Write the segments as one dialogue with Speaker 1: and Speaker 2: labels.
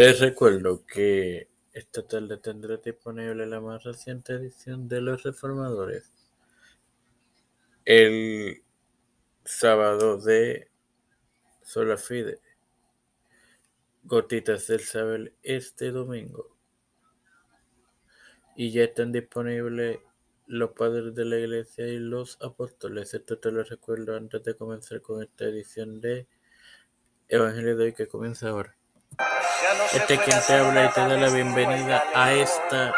Speaker 1: Te recuerdo que esta tarde tendrás disponible la más reciente edición de Los Reformadores. El sábado de Sola Fide. Gotitas del Saber este domingo. Y ya están disponibles los padres de la iglesia y los apóstoles. Esto te lo recuerdo antes de comenzar con esta edición de Evangelio de hoy que comienza ahora. Este es quien te habla y te da la bienvenida a esta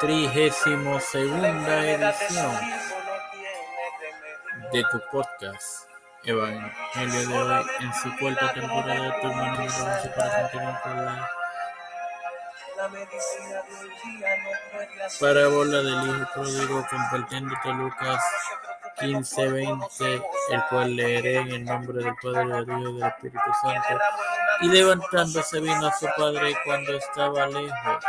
Speaker 1: trigésimo segunda edición de tu podcast Evangelio de hoy en su cuarta temporada tu 11 para continuar con la parábola del hijo pródigo compartiéndote Lucas 15:20, el cual leeré en el nombre del Padre, del Hijo y del Espíritu Santo. Y levantándose vino a su padre cuando estaba lejos,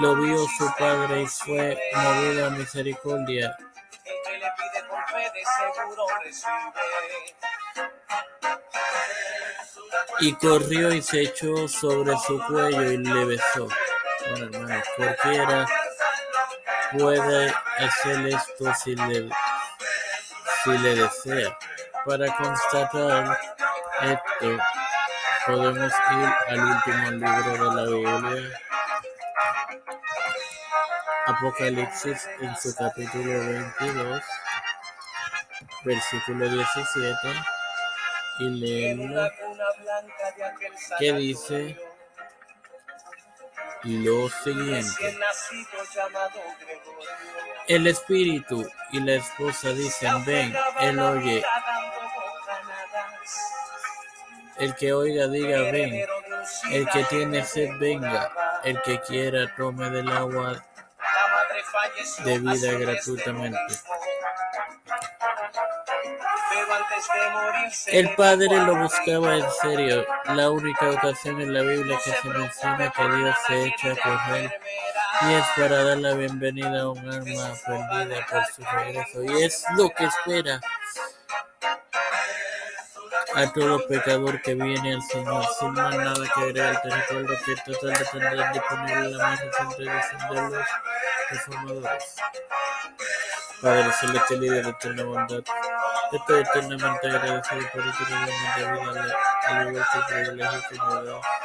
Speaker 1: lo vio su padre y fue movido a misericordia. Y corrió y se echó sobre su cuello y le besó. Bueno, hermanos, cualquiera puede hacer esto si le, si le desea. Para constatar esto, podemos ir al último libro de la Biblia, Apocalipsis, en su capítulo 22, versículo 17, y leerlo, que dice lo siguiente. El espíritu y la esposa dicen, ven, él oye. El que oiga diga, ven. El que tiene sed, venga. El que quiera, tome del agua de vida gratuitamente. El padre lo buscaba en serio. La única ocasión en la Biblia que se menciona que Dios se echa a correr y es para dar la bienvenida a un alma perdida por su regreso. Y es lo que espera a todo pecador que viene al Señor. Sin más nada que agregar, te recuerdo que total tendrán disponible la más reciente edición de los reformadores. Padre celestial y de eterna bondad, estoy eternamente agradecido por tu regalo de vida, al igual que el privilegio que me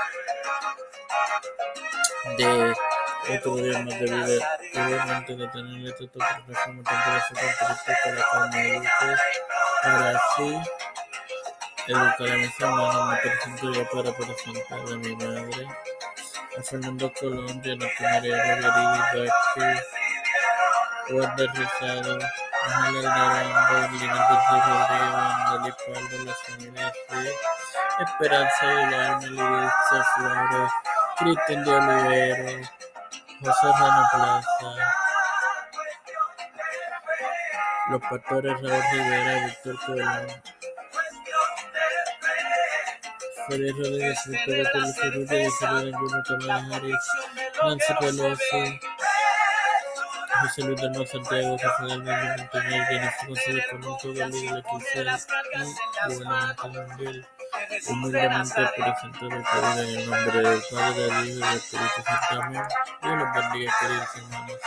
Speaker 1: de otro día más de vida, igualmente de tener este de con me para así educar a mis hermanos, me presento yo para presentar a mi madre, a Fernando Colón, Jonathan María Rodríguez Vázquez, Wanda Rosado, Ángel Alvarado, Lina Tercero Rodríguez, Wanda Lipaldo, las familias de Esperanza Aguilar, Melissa Flores, Cristian de Olivero, José Rana Plaza, los pastores Raúl Rivera, Víctor Colón, Félix Rodríguez, Víctor Cerrulla, Isabel Bruno Tomás Harris, Nancy Pelosi, José Luis del Santiago, Rafael Manuel Montañez, Jennifer González Colón, el líder quince y gubernamental mundial. Humildemente presentado el Padre en el nombre del Padre, del Hijo y del Espíritu Santo. Amén. Dios los bendiga, queridos hermanos.